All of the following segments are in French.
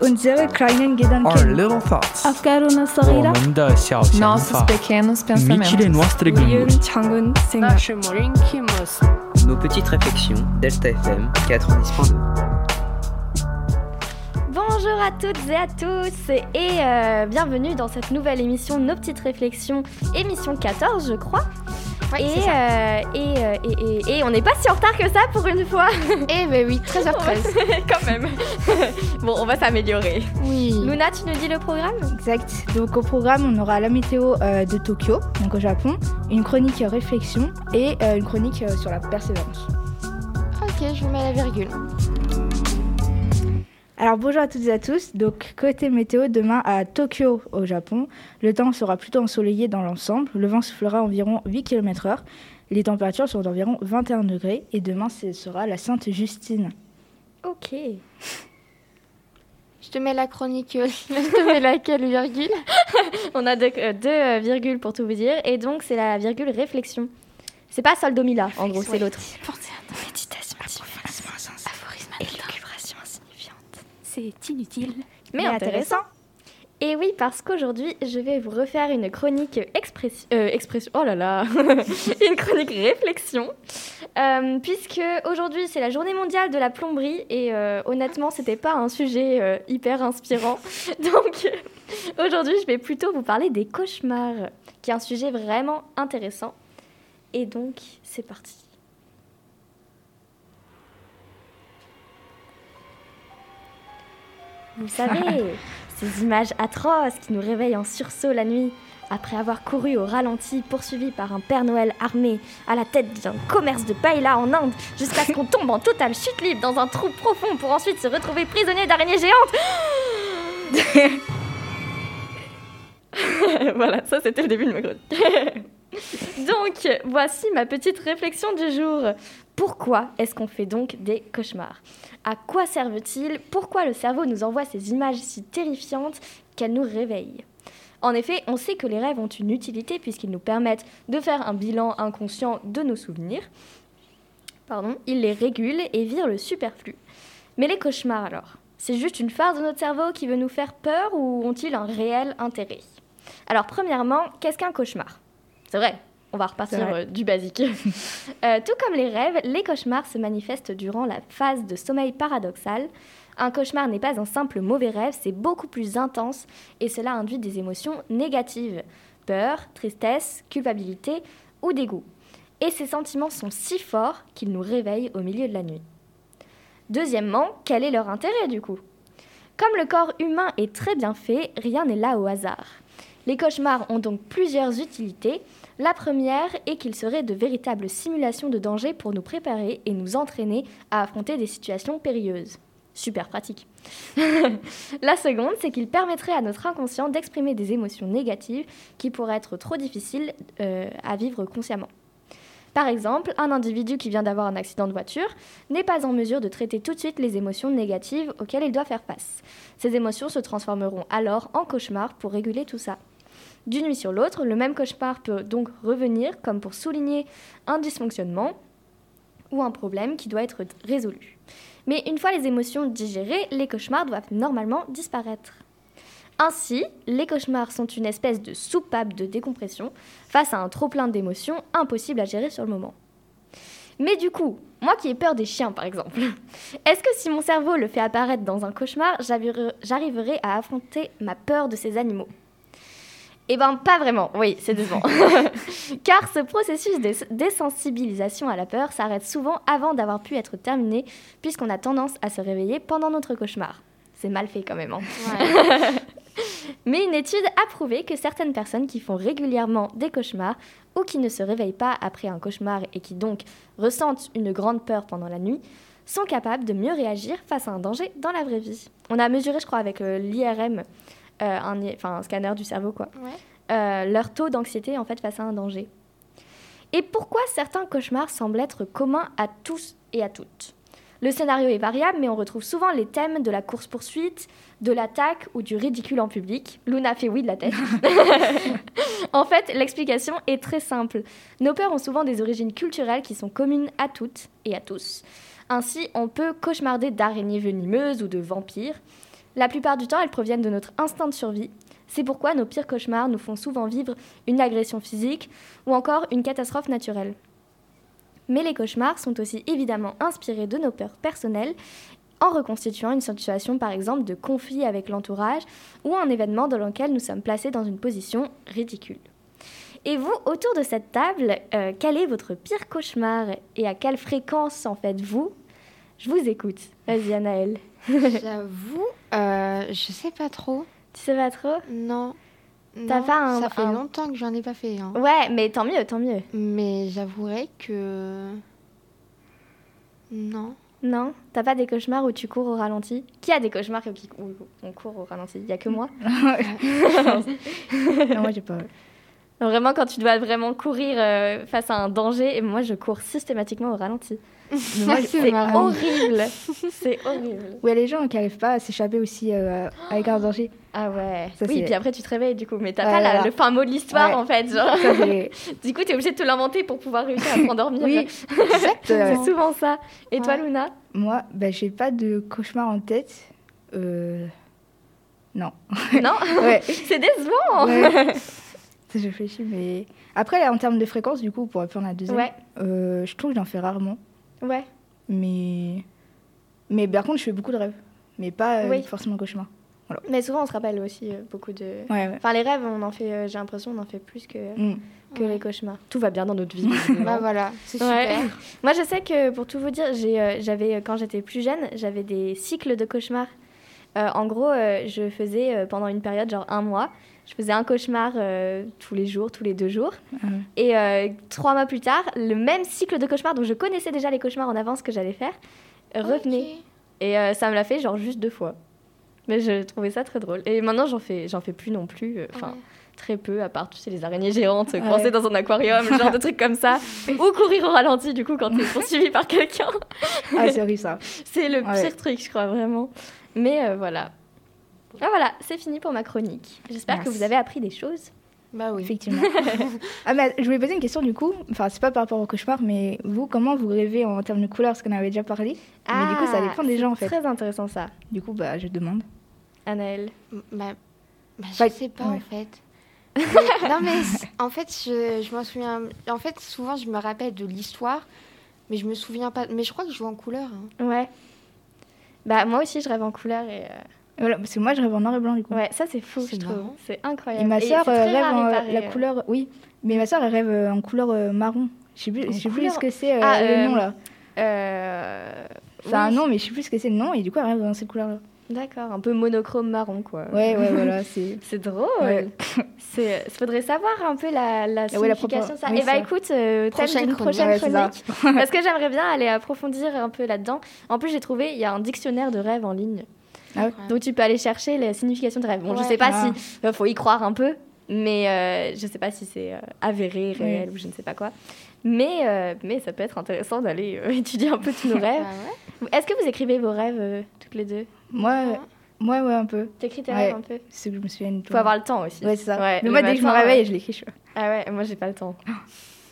unsere kleinen Gedanken, a carona صغيرة, nossos pequenos pensamentos. Nos petites réflexions, Delta FM 90.2. Bonjour à toutes et à tous et euh, bienvenue dans cette nouvelle émission Nos petites réflexions, émission 14 je crois et, euh, et, euh, et, et- et on n'est pas si en retard que ça pour une fois. Eh ben oui, 13h13. Quand même. bon, on va s'améliorer. Oui. Luna, tu nous dis le programme Exact. Donc au programme, on aura la météo euh, de Tokyo, donc au Japon, une chronique réflexion et une chronique sur la persévérance. Ok, je vous mets la virgule. Alors bonjour à toutes et à tous. Donc côté météo, demain à Tokyo au Japon, le temps sera plutôt ensoleillé dans l'ensemble. Le vent soufflera environ 8 km/h. Les températures seront d'environ 21 degrés et demain ce sera la Sainte Justine. Ok. Je te mets la chronique. euh, je te mets laquelle virgule? On a deux, euh, deux, euh, virgules pour tout vous dire et donc c'est la virgule réflexion. C'est pas soldomila, en gros, c'est l'autre. Méditation aphorisme élucubration insignifiante. C'est inutile. mais intéressant. Et oui, parce qu'aujourd'hui, je vais vous refaire une chronique expression. euh, expression oh là là Une chronique réflexion. Euh, puisque aujourd'hui, c'est la journée mondiale de la plomberie. Et euh, honnêtement, c'était pas un sujet hyper inspirant. Donc, aujourd'hui, je vais plutôt vous parler des cauchemars, qui est un sujet vraiment intéressant. Et donc, c'est parti. Vous savez, ces images atroces qui nous réveillent en sursaut la nuit, après avoir couru au ralenti, poursuivi par un Père Noël armé à la tête d'un commerce de paella en Inde, jusqu'à ce qu'on tombe en totale chute libre dans un trou profond pour ensuite se retrouver prisonnier d'araignées géantes. voilà, ça c'était le début de ma chronique. donc, voici ma petite réflexion du jour. Pourquoi est-ce qu'on fait donc des cauchemars? À quoi servent-ils? Pourquoi le cerveau nous envoie ces images si terrifiantes qu'elles nous réveillent? En effet, on sait que les rêves ont une utilité puisqu'ils nous permettent de faire un bilan inconscient de nos souvenirs. Pardon, ils les régulent et virent le superflu. Mais les cauchemars alors? C'est juste une farce de notre cerveau qui veut nous faire peur ou ont-ils un réel intérêt? Alors premièrement, qu'est-ce qu'un cauchemar? C'est vrai, on va repartir euh, du basique. Euh, tout comme les rêves, les cauchemars se manifestent durant la phase de sommeil paradoxal. Un cauchemar n'est pas un simple mauvais rêve, c'est beaucoup plus intense et cela induit des émotions négatives. Peur, tristesse, culpabilité ou dégoût. Et ces sentiments sont si forts qu'ils nous réveillent au milieu de la nuit. Deuxièmement, quel est leur intérêt du coup? Comme le corps humain est très bien fait, rien n'est là au hasard. Les cauchemars ont donc plusieurs utilités. La première est qu'ils seraient de véritables simulations de danger pour nous préparer et nous entraîner à affronter des situations périlleuses. Super pratique. La seconde, c'est qu'ils permettraient à notre inconscient d'exprimer des émotions négatives qui pourraient être trop difficiles euh, à vivre consciemment. Par exemple, un individu qui vient d'avoir un accident de voiture n'est pas en mesure de traiter tout de suite les émotions négatives auxquelles il doit faire face. Ces émotions se transformeront alors en cauchemar pour réguler tout ça. D'une nuit sur l'autre, le même cauchemar peut donc revenir comme pour souligner un dysfonctionnement ou un problème qui doit être résolu. Mais une fois les émotions digérées, les cauchemars doivent normalement disparaître. Ainsi, les cauchemars sont une espèce de soupape de décompression face à un trop-plein d'émotions impossible à gérer sur le moment. Mais du coup, moi qui ai peur des chiens par exemple, est-ce que si mon cerveau le fait apparaître dans un cauchemar, j'arriverai à affronter ma peur de ces animaux? Eh ben pas vraiment, oui, c'est décevant. Car ce processus de désensibilisation à la peur s'arrête souvent avant d'avoir pu être terminé, puisqu'on a tendance à se réveiller pendant notre cauchemar. C'est mal fait quand même. hein. Mais une étude a prouvé que certaines personnes qui font régulièrement des cauchemars ou qui ne se réveillent pas après un cauchemar et qui donc ressentent une grande peur pendant la nuit sont capables de mieux réagir face à un danger dans la vraie vie. On a mesuré, je crois, avec euh, l'IRM, euh, un, scanner du cerveau, quoi, Ouais. Euh, leur taux d'anxiété en fait face à un danger. Et pourquoi certains cauchemars semblent être communs à tous et à toutes? Le scénario est variable, mais on retrouve souvent les thèmes de la course-poursuite, de l'attaque ou du ridicule en public. Luna fait oui de la tête. en fait, l'explication est très simple. Nos peurs ont souvent des origines culturelles qui sont communes à toutes et à tous. Ainsi, on peut cauchemarder d'araignées venimeuses ou de vampires. La plupart du temps, elles proviennent de notre instinct de survie. C'est pourquoi nos pires cauchemars nous font souvent vivre une agression physique ou encore une catastrophe naturelle. Mais les cauchemars sont aussi évidemment inspirés de nos peurs personnelles en reconstituant une situation par exemple de conflit avec l'entourage ou un événement dans lequel nous sommes placés dans une position ridicule. Et vous, autour de cette table, euh, quel est votre pire cauchemar et à quelle fréquence en faites-vous? Je vous écoute. Vas-y, Anaëlle. J'avoue, euh, sais pas trop. Tu sais pas trop? Non. T'as Non, pas un- Ça fait un- longtemps que j'en ai pas fait. hein. Ouais, mais tant mieux, tant mieux. Mais j'avouerai que. Non. Non? T'as pas des cauchemars où tu cours au ralenti? Qui a des cauchemars où on court au ralenti? Il y a que moi non, moi j'ai pas. Vraiment, quand tu dois vraiment courir euh, face à un danger, et moi je cours systématiquement au ralenti. Moi, C'est horrible C'est horrible Où il y a les gens qui n'arrivent pas à s'échapper aussi euh, avec un danger. Ah ouais Ça, Oui, puis après tu te réveilles du coup, mais t'as Ouais, pas la- voilà. le fin mot de l'histoire Ouais. en fait. Genre. Ça, du coup, t'es obligé de te l'inventer pour pouvoir réussir à t'endormir. oui, C'est souvent ça. Et toi. Luna? Moi, bah, j'ai pas de cauchemar en tête. Euh... Non. Non? C'est décevant Je réfléchis, mais. Après, en termes de fréquence, du coup, pour répondre à la deuxième, Ouais, euh, je trouve que j'en fais rarement. ouais. Mais. Mais par contre, je fais beaucoup de rêves. Mais pas euh, Oui. forcément cauchemar. Mais souvent, on se rappelle aussi euh, beaucoup de. Ouais, ouais. Enfin, les rêves, on en fait, euh, j'ai l'impression, on en fait plus que, Mm. que les cauchemars. Tout va bien dans notre vie. Bah voilà, c'est Ouais. super. Moi, je sais que pour tout vous dire, j'ai, j'avais, euh, quand j'étais plus jeune, j'avais des cycles de cauchemars. Euh, en gros, euh, je faisais euh, pendant une période, genre un mois, je faisais un cauchemar euh, tous les jours, tous les deux jours. Ah. Et euh, trois mois plus tard, le même cycle de cauchemars, dont je connaissais déjà les cauchemars en avance que j'allais faire, euh, revenait. Et euh, ça me l'a fait genre juste deux fois. Mais je trouvais ça très drôle. Et maintenant, j'en fais, j'en fais plus non plus. euh, Enfin, Ouais. très peu, à part, tu sais, les araignées géantes, Ouais. coincées dans un aquarium, genre de trucs comme ça. Ou courir au ralenti, du coup, quand t'es poursuivi par quelqu'un. Ah, c'est horrible ça. C'est le Ouais. pire truc, je crois, vraiment. Mais euh, voilà. Ah voilà, c'est fini pour ma chronique. J'espère que vous avez appris des choses. Bah oui. Effectivement. ah, mais je voulais poser une question du coup. Enfin, c'est pas par rapport au cauchemar, mais vous, comment vous rêvez en termes de couleurs? Parce qu'on avait déjà parlé. mais du coup, ça dépend des gens en fait. Ah, Très intéressant ça, Du coup, bah, je demande. Anaëlle. Bah, bah, je Bah, sais pas ouais. en fait. Mais- non mais en fait je, je m'en souviens. En fait souvent je me rappelle de l'histoire, mais je me souviens pas. Mais je crois que je joue en couleur. hein. Ouais. Bah moi aussi je rêve en couleur et euh, Voilà, parce que moi, je rêve en noir et blanc du coup. ouais ça c'est fou C'est je trouve. C'est incroyable. Et ma soeur très rêve en pareil, la euh. couleur. Oui, mais ma soeur elle rêve euh, en couleur euh, marron. Je sais plus, En je sais plus ce que c'est euh, Ah, le euh, nom là. Euh, C'est un nom, mais je sais plus ce que c'est le nom. Et du coup, elle rêve dans cette couleur là. D'accord, un peu monochrome marron quoi. Ouais, ouais, voilà. C'est. C'est drôle. Ouais. C'est, faudrait savoir un peu la, la Ah ouais, la signification de ça. propre- oui, et bah ça. écoute, euh, thème Prochaine prochaine Ouais, chronique. parce que j'aimerais bien aller approfondir un peu là-dedans. En plus, j'ai trouvé, il y a un dictionnaire de rêves en ligne. Ah ouais. Donc tu peux aller chercher la signification de rêve. Bon, je Ouais. sais pas Ah. si, il faut y croire un peu, mais euh, je sais pas si c'est euh, avéré, réel ou je ne sais pas quoi. Mais, euh, mais ça peut être intéressant d'aller euh, étudier un peu tous nos rêves. Bah ouais. Est-ce que vous écrivez vos rêves euh, toutes les deux? Moi, moi, ouais, un peu. T'écris tes Ouais. rêves un peu C'est que je me souviens de. Faut avoir le temps aussi. Ouais, c'est ça. Ouais, mais le moi, dès que je me réveille, ouais. je l'écris. Ah ouais, moi j'ai pas le temps.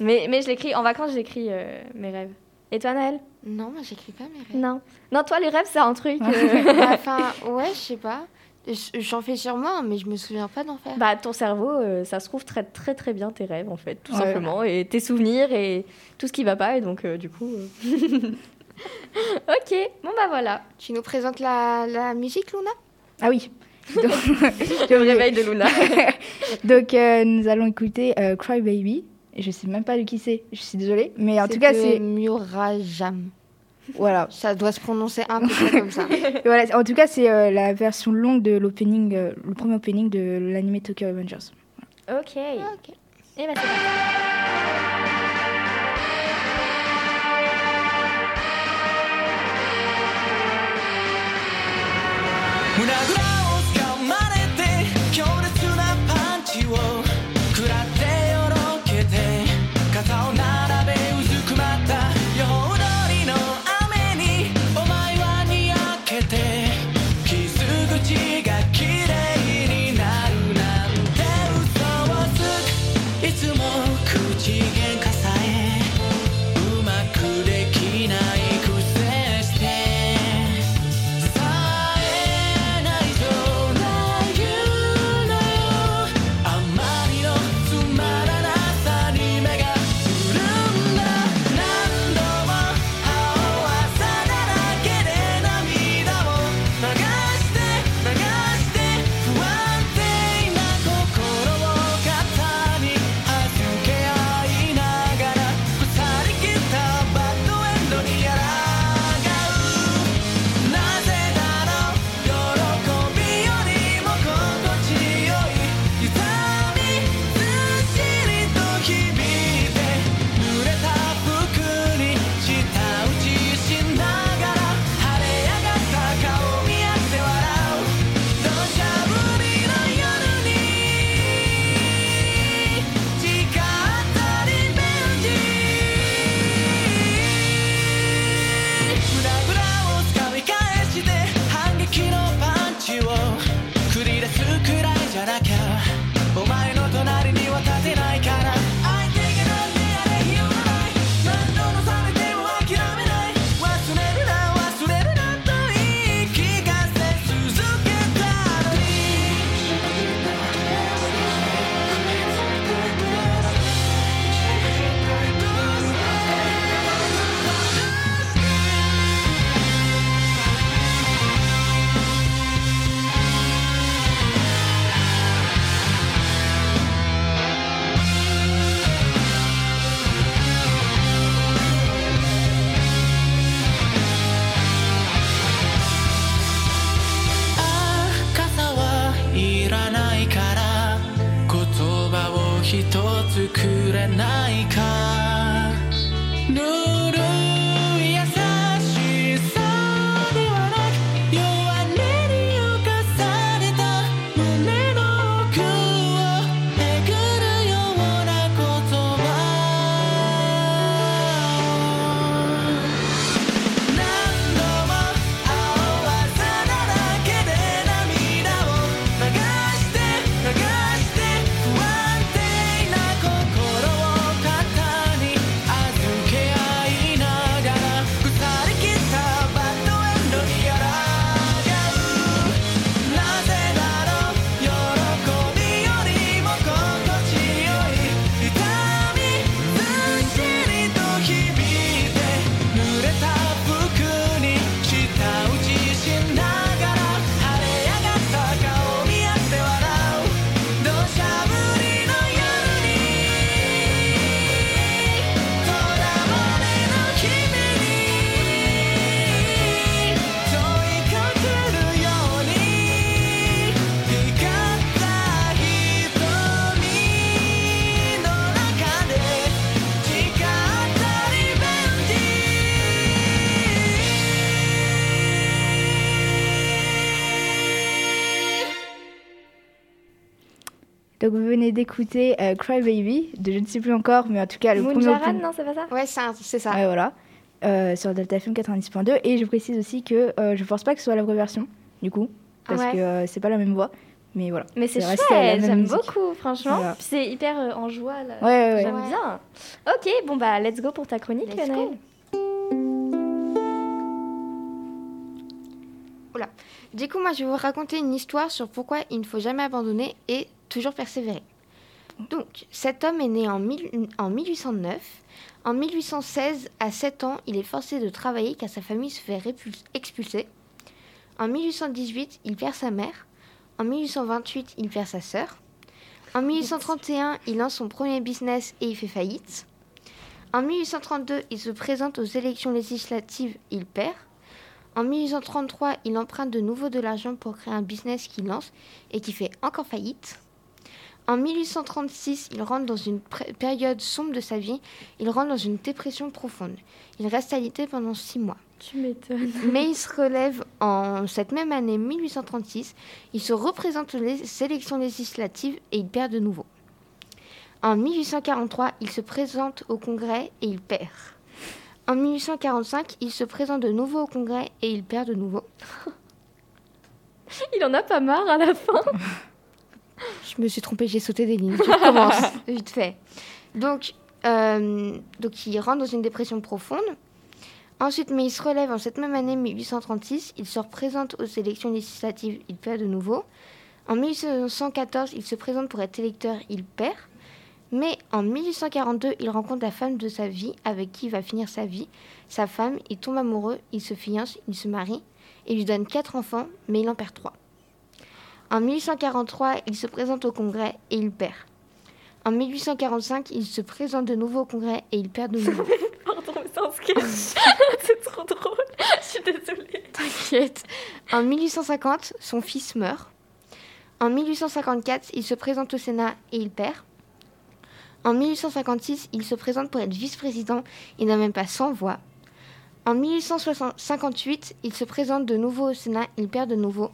mais, mais je l'écris, en vacances j'écris euh, mes rêves. Et toi Naël? Non, moi j'écris pas mes rêves. Non. Non, toi les rêves c'est un truc. euh, Enfin, ouais, je sais pas. Je- J'en fais sûrement, mais je me souviens pas d'en faire. bah ton cerveau, euh, ça se trouve très très très bien tes rêves en fait, tout Ouais. simplement. Et tes souvenirs et tout ce qui va pas. Et donc euh, du coup... euh, ok, bon bah voilà. Tu nous présentes la, la musique, Luna? Ah oui. Donc, Le réveil de Luna. Donc, euh, nous allons écouter euh, Cry Baby. Et je sais même pas de qui c'est. Je suis désolée. Mais en tout cas, de c'est. Murajam. Voilà. Ça doit se prononcer un peu comme ça. Voilà. En tout cas, c'est euh, la version longue de l'opening, euh, le premier opening de l'anime Tokyo Avengers. ok. ok. Et bah c'est 胸ぐら Donc vous venez d'écouter euh, Cry Baby de je ne sais plus encore, mais en tout cas le premier Moonjaran, opus- non, c'est pas ça? Ouais, c'est ça. Ouais, voilà. Euh, sur Delta FM 90.2. Et je précise aussi que euh, je pense pas que ce soit la vraie version, du coup, parce Ouais. que euh, c'est pas la même voix. Mais voilà. Mais c'est chouette, j'aime beaucoup, franchement. Voilà. C'est hyper euh, en joie, là. Ouais, ouais, ouais. J'aime Ouais. bien. Ok, bon bah, let's go pour ta chronique, Let's Lionel. go. Du coup, moi, je vais vous raconter une histoire sur pourquoi il ne faut jamais abandonner et toujours persévérer. Donc, cet homme est né en, mille- en 1809. En 1816, à 7 ans, il est forcé de travailler car sa famille se fait expulser. En 1818, il perd sa mère. En 1828, il perd sa sœur. En 1831, il lance son premier business et il fait faillite. En 1832, il se présente aux élections législatives, il perd. En 1833, il emprunte de nouveau de l'argent pour créer un business qu'il lance et qui fait encore faillite. En 1836, il rentre dans une période sombre de sa vie. Il rentre dans une dépression profonde. Il reste alité pendant six mois. Tu m'étonnes. Mais il se relève en cette même année 1836. Il se représente aux élections législatives et il perd de nouveau. En 1843, il se présente au Congrès et il perd. En 1845, il se présente de nouveau au Congrès et il perd de nouveau. Il en a pas marre à la fin. Je me suis trompée, j'ai sauté des lignes. Je recommence vite fait. Donc, euh, donc, il rentre dans une dépression profonde. Ensuite, mais il se relève en cette même année 1836. Il se représente aux élections législatives. Il perd de nouveau. En 1814, il se présente pour être électeur. Il perd. Mais en 1842, il rencontre la femme de sa vie avec qui il va finir sa vie. Sa femme, il tombe amoureux, il se fiance, il se marie et lui donne quatre enfants, mais il en perd trois. En 1843, il se présente au Congrès et il perd. En 1845, il se présente de nouveau au Congrès et il perd de nouveau. Pardon, mais c'est un sketch. c'est trop drôle. Je suis désolée. T'inquiète. En 1850, son fils meurt. En 1854, il se présente au Sénat et il perd. En 1856, il se présente pour être vice-président. Il n'a même pas 100 voix. En 1858, il se présente de nouveau au Sénat. Il perd de nouveau.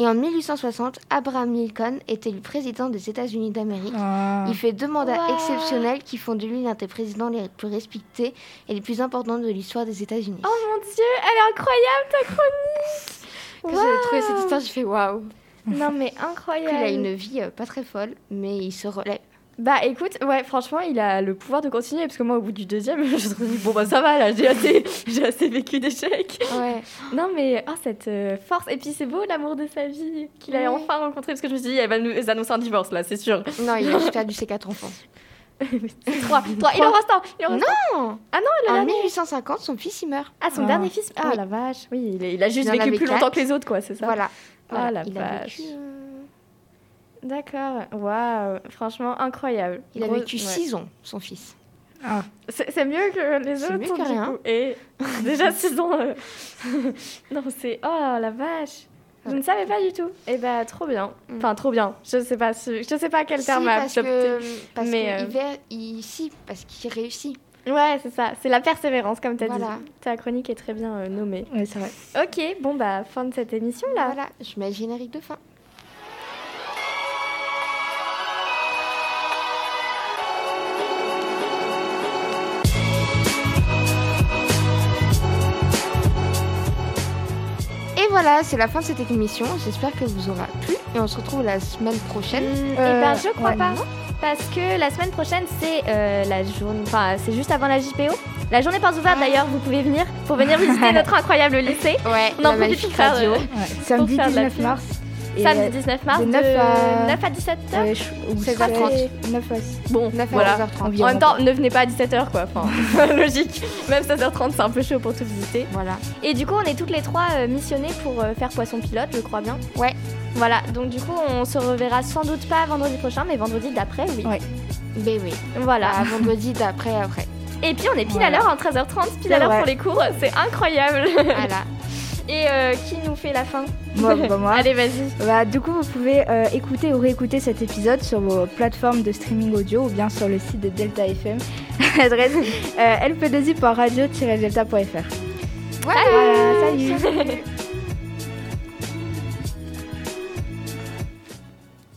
Et en 1860, Abraham Lincoln est élu président des États-Unis d'Amérique. Ah. Il fait deux mandats Wow. exceptionnels qui font de lui l'un des présidents les plus respectés et les plus importants de l'histoire des États-Unis. Oh mon dieu, elle est incroyable ta chronique. Quand j'ai trouvé cette histoire, j'ai fait waouh. Non mais incroyable. il a une vie euh, pas très folle, mais il se relève. Bah écoute, ouais, franchement, il a le pouvoir de continuer parce que moi, au bout du deuxième, je me suis dit, bon bah ça va, là, j'ai assez, j'ai assez vécu d'échecs. Ouais. Non mais, oh, cette euh, force. Et puis c'est beau l'amour de sa vie qu'il a Ouais. enfin rencontré parce que je me suis dit, elle va nous annoncer un divorce là, c'est sûr. Non, il a juste perdu ses quatre enfants. Trois, trois, il en reste un. Il en reste un. Non Ah non, le En dernier. 1850, son fils, il meurt. Ah, son Ah. dernier fils. Ah Oui. la vache, oui, il, a juste Il vécu plus quatre. longtemps que les autres, quoi, c'est ça Voilà. Ah, la il a vache. vécu, euh, D'accord, waouh, franchement incroyable. il a vécu ouais. 6 ans, son fils. Ah. C'est c'est mieux que les C'est autres, mieux que du rien. coup. Et déjà 6 ans. euh. non, c'est. Oh la vache. Je ne savais pas du tout. Eh ben, trop bien. Mm. Enfin, trop bien. Je sais pas, ce- je sais pas quel Si, terme parce adopter. que, parce Mais, que euh, hiver, il, si, parce qu'il réussit. Ouais, c'est ça. C'est la persévérance, comme tu as Voilà. dit. Ta chronique est très bien euh, nommée. Ouais, c'est vrai. Ok, bon, bah, fin de cette émission là. Voilà, je mets le générique de fin. Voilà, c'est la fin de cette émission. J'espère que vous aura plu. Et on se retrouve la semaine prochaine. Mm, Euh, eh ben, je crois ouais. pas. Parce que la semaine prochaine, c'est euh, la journée. Enfin, c'est juste avant la JPO. La journée portes ouvertes, Ah. d'ailleurs, vous pouvez venir pour venir visiter notre incroyable lycée. Ouais, On en la profite magnifique pour faire, radio. euh, Ouais. Samedi faire de la 19 pub. mars. Samedi euh, 19 mars, de de 9 à- 9 à 17h. euh, je- ou 16h30. c'est 9 à Bon, 9 à voilà. 11h30. environ. En même temps, ne venez pas à 17h, quoi. Enfin, logique. Même 16h30, c'est un peu chaud pour tout visiter. Voilà. Et du coup, on est toutes les trois euh, missionnées pour euh, faire poisson pilote, je crois bien. Ouais. Voilà, donc du coup, on se reverra sans doute pas vendredi prochain, mais vendredi d'après, oui. Ouais. Ben oui. Voilà. À vendredi d'après, après. Et puis, on est pile Voilà. à l'heure, en 13h30, pile à l'heure pour les cours. C'est incroyable. Voilà. Et euh, qui nous fait la fin Moi, bah, moi. Allez, vas-y. Bah, du coup, vous pouvez euh, écouter ou réécouter cet épisode sur vos plateformes de streaming audio ou bien sur le site de Delta FM. L'adresse euh, lp2i.radio-delta.fr. Voilà. Voilà, salut